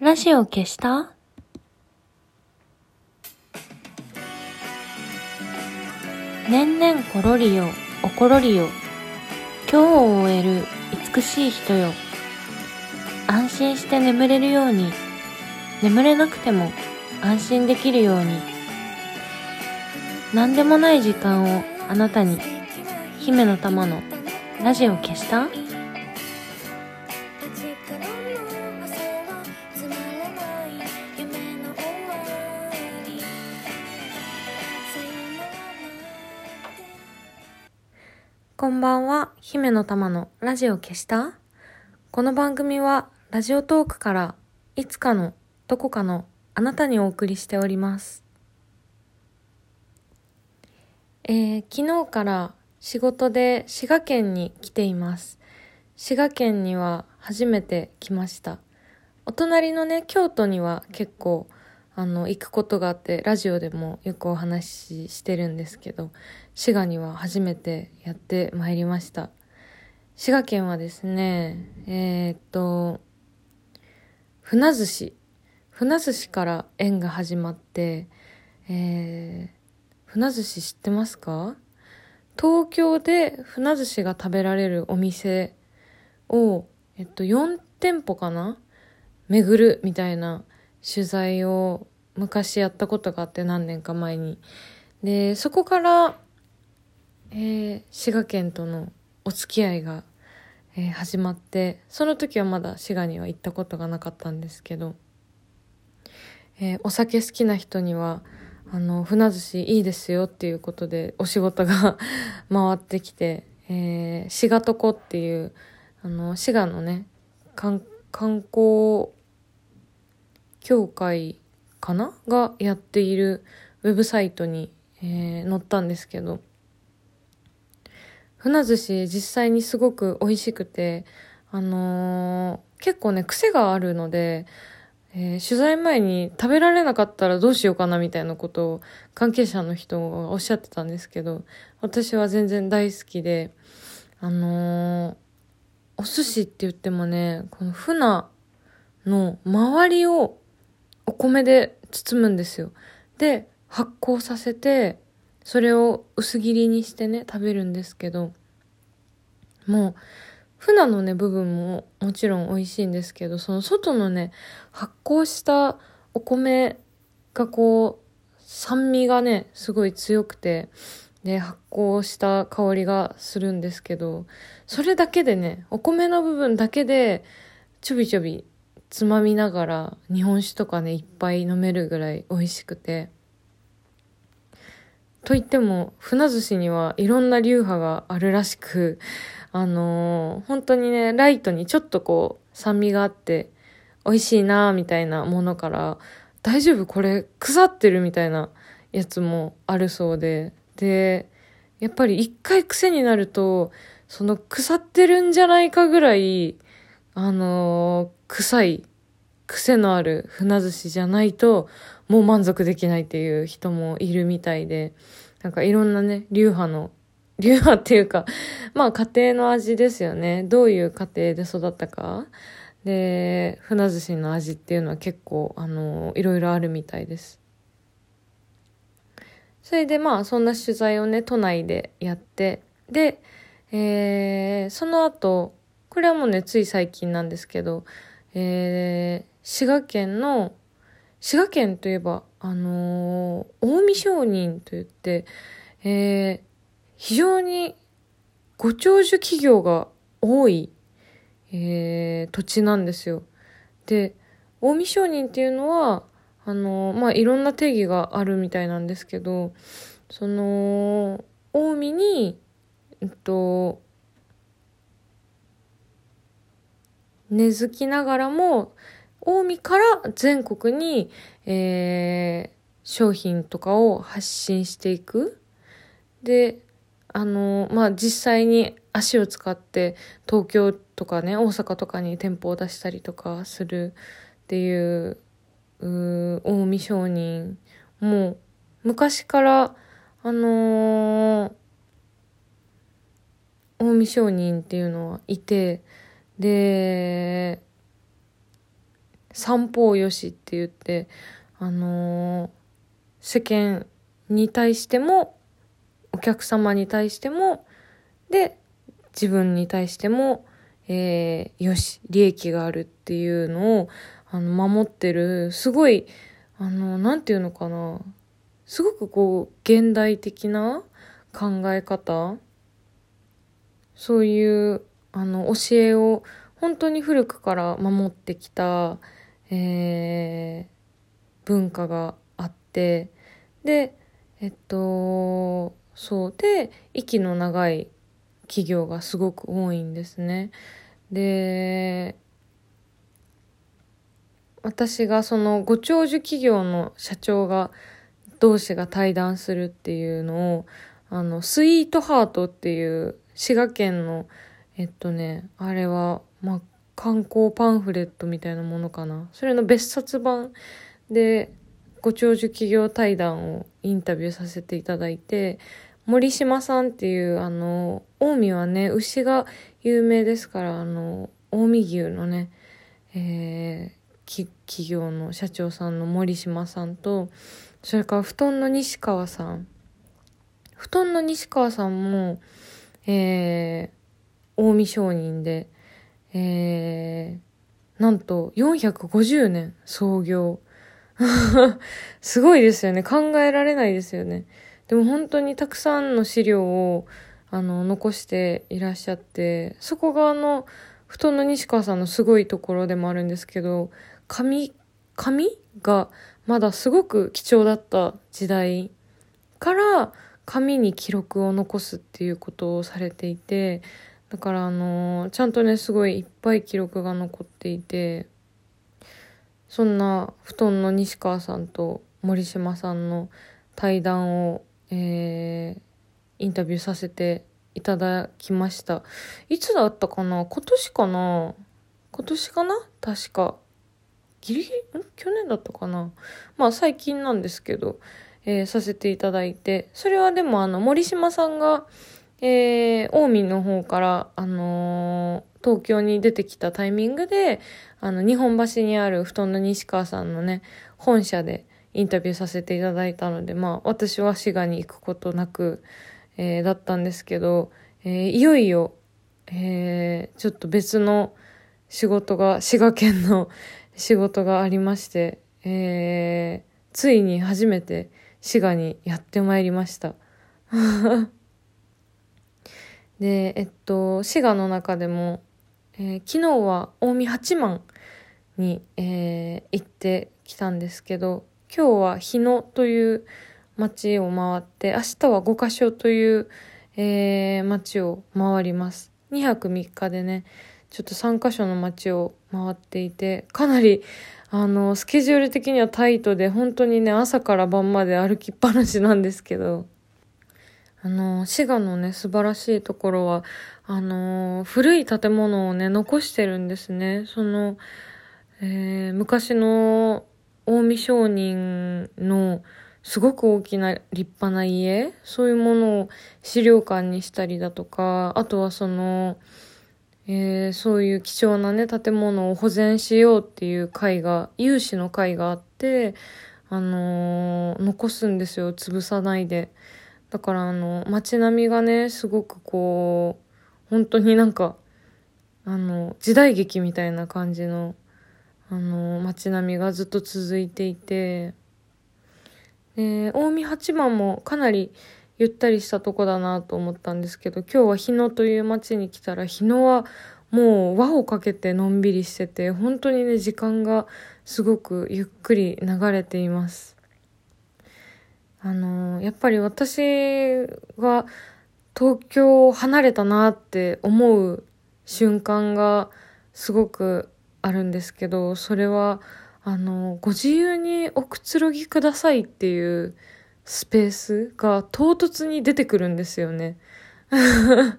ラジオ消した？年々ころりよ、おころりよ。今日を終える美しい人よ。安心して眠れるように、眠れなくても安心できるように。何でもない時間をあなたに、姫の玉のラジオ消した？姫の玉のラジオ消した？この番組はラジオトークからいつかのどこかのあなたにお送りしております。えー、昨日から仕事で滋賀県に来ています。滋賀県には初めて来ました。お隣のね、京都には結構あの、行くことがあって、ラジオでもよくお話ししてるんですけど、滋賀には初めてやってまいりました。滋賀県はですね、えー、っと、船寿司。船寿司から縁が始まって、えー、船寿司知ってますか？東京で船寿司が食べられるお店を、えっと、4店舗かな？巡るみたいな取材を昔やったことがあって何年か前に。で、そこから、えー、滋賀県とのお付き合いが、えー始まって、その時はまだ滋賀には行ったことがなかったんですけど、えーお酒好きな人には、あの、船寿司いいですよっていうことでお仕事が 回ってきて、えー、滋賀とこっていう、あの、滋賀のね、観観光協会かな？がやっているウェブサイトに、えー載ったんですけど、船寿司実際にすごく美味しくて、あのー結構ね、癖があるので、えー取材前に食べられなかったらどうしようかなみたいなことを関係者の人がおっしゃってたんですけど、私は全然大好きで、あのーお寿司って言ってもね、この船の周りをお米で包むんですよ。で、発酵させて、それを薄切りにしてね、食べるんですけど、もう、船のね、部分ももちろん美味しいんですけど、その外のね、発酵したお米がこう、酸味がね、すごい強くて、で、発酵した香りがするんですけど、それだけでね、お米の部分だけで、ちょびちょびつまみながら日本酒とかね、いっぱい飲めるぐらい美味しくて。と言っても、船寿司にはいろんな流派があるらしく、あのー本当にね、ライトにちょっとこう、酸味があって、美味しいなーみたいなものから、大丈夫これ腐ってるみたいなやつもあるそうで、で、やっぱり一回癖になると、その腐ってるんじゃないかぐらい、あのー臭い、癖のある船寿司じゃないと、もう満足できないっていう人もいるみたいで、なんかいろんなね、流派の、流派っていうか、まあ家庭の味ですよね。どういう家庭で育ったか。で、船寿司の味っていうのは結構、あの、いろいろあるみたいです。それでまあそんな取材をね、都内でやって、で、えー、その後、これはもうね、つい最近なんですけど、えー、滋賀県の、滋賀県といえば、あのー近江商人といって、えー、非常にご長寿企業が多い、えー土地なんですよ。で、近江商人っていうのは、あのーまあ、いろんな定義があるみたいなんですけど、その、近江に、えっと、根付きながらも、近江から全国に、えー商品とかを発信していく。で、あの、まあ、実際に足を使って東京とかね、大阪とかに店舗を出したりとかするっていう、うー近江商人も昔から、あのー近江商人っていうのはいて、で、三方よしって言って、あのー、世間に対しても、お客様に対しても、で、自分に対しても、えー、よし、利益があるっていうのを、あの、守ってる、すごい、あの、なんていうのかな。すごくこう、現代的な考え方そういう、あの、教えを本当に古くから守ってきた、えー、文化があって、で、えっと、そうで、息の長い企業がすごく多いんですね。で、私がそのご長寿企業の社長が同士が対談するっていうのをあのスイートハートっていう滋賀県のえっとねあれはまあ観光パンフレットみたいなものかな。それの別冊版でご長寿企業対談をインタビューさせていただいて森島さんっていうあの近江はね牛が有名ですからあの近江牛のね、えー、企業の社長さんの森島さんとそれから布団の西川さん。布団の西川さんも、えー、近江商人でえー、なんと450年創業。すごいですよね。考えられないですよね。でも本当にたくさんの資料をあの残していらっしゃって、そこがあの、布団の西川さんのすごいところでもあるんですけど、紙、紙がまだすごく貴重だった時代から紙に記録を残すっていうことをされていて、だからあのー、ちゃんとね、すごいいっぱい記録が残っていて、そんな布団の西川さんと森島さんの対談を、えー、インタビューさせていただきました。いつだったかな？今年かな？今年かな？確か。ギリギリ、ん？去年だったかな？まあ最近なんですけど、えー、させていただいて、それはでもあの森島さんが、えー、近江の方から、あのー、東京に出てきたタイミングで、あの、日本橋にある布団の西川さんのね、本社でインタビューさせていただいたので、まあ、私は滋賀に行くことなく、えー、だったんですけど、えー、いよいよ、えー、ちょっと別の仕事が、滋賀県の 仕事がありまして、えー、ついに初めて滋賀にやってまいりました。で、えっと、滋賀の中でも、えー、昨日は近江八幡に、えー、行ってきたんですけど、今日は日野という町を回って、明日は五箇所という、えー、町を回ります。2泊3日でね、ちょっと3箇所の町を回っていて、かなり、あの、スケジュール的にはタイトで、本当にね、朝から晩まで歩きっぱなしなんですけど、あの、滋賀のね、素晴らしいところは、あの、古い建物をね、残してるんですね。その、えー、昔の近江商人のすごく大きな立派な家、そういうものを資料館にしたりだとか、あとはその、えー、そういう貴重なね、建物を保全しようっていう会が、有志の会があって、あのー、残すんですよ、潰さないで。だからあの、街並みがね、すごくこう、本当になんか、あの、時代劇みたいな感じの、あの、街並みがずっと続いていて、で、近江八幡もかなりゆったりしたとこだなと思ったんですけど、今日は日野という街に来たら、日野はもう輪をかけてのんびりしてて、本当にね、時間がすごくゆっくり流れています。あのやっぱり私が東京を離れたなって思う瞬間がすごくあるんですけど、それは、あの、ご自由におくつろぎくださいっていうスペースが唐突に出てくるんですよね。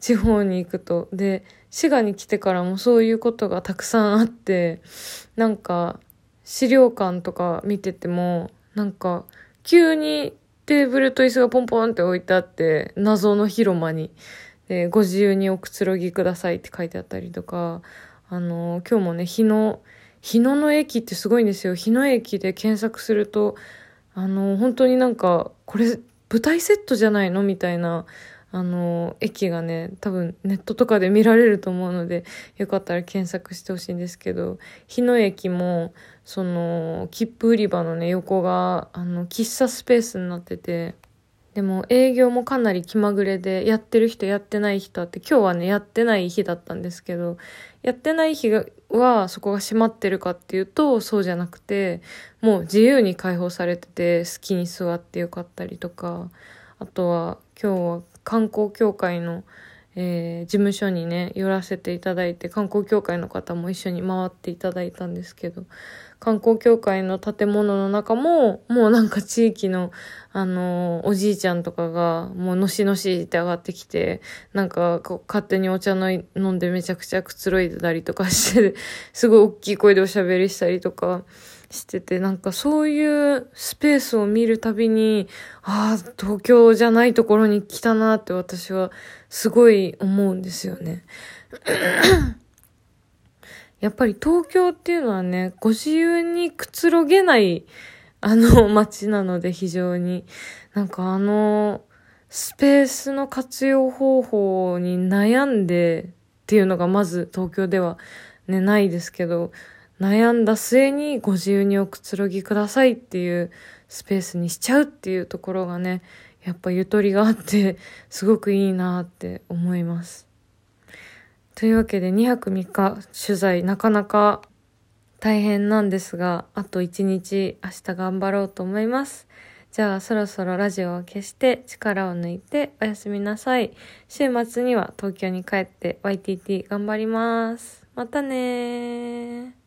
地方に行くと。で、滋賀に来てからもそういうことがたくさんあって、なんか、資料館とか見てても、なんか、急にテーブルと椅子がポンポンって置いてあって、謎の広間に、でご自由におくつろぎくださいって書いてあったりとか、あの、今日もね、日野、日野の駅ってすごいんですよ。日野駅で検索すると、あの、本当になんか、これ、舞台セットじゃないの？みたいな、あの、駅がね、多分ネットとかで見られると思うので、よかったら検索してほしいんですけど、日野駅も、その、切符売り場のね、横が、あの、喫茶スペースになってて、でも営業もかなり気まぐれで、やってる人やってない人あって、今日はね、やってない日だったんですけど、やってない日はそこが閉まってるかっていうと、そうじゃなくて、もう自由に開放されてて、好きに座ってよかったりとか、あとは今日は観光協会の、えー、事務所にね、寄らせていただいて、観光協会の方も一緒に回っていただいたんですけど、観光協会の建物の中も、もうなんか地域の、あの、おじいちゃんとかが、もうのしのしって上がってきて、なんかこう勝手にお茶の飲んでめちゃくちゃくつろいでたりとかして、すごい大きい声でおしゃべりしたりとか、してて、なんかそういうスペースを見るたびに、ああ、東京じゃないところに来たなって私はすごい思うんですよね。やっぱり東京っていうのはね、ご自由にくつろげないあの 街なので非常に、なんかあのスペースの活用方法に悩んでっていうのがまず東京ではね、ないですけど、悩んだ末にご自由におくつろぎくださいっていうスペースにしちゃうっていうところがね、やっぱゆとりがあって、すごくいいなって思います。というわけで2泊3日取材なかなか大変なんですが、あと1日明日頑張ろうと思います。じゃあそろそろラジオを消して力を抜いておやすみなさい。週末には東京に帰って YTT 頑張ります。またね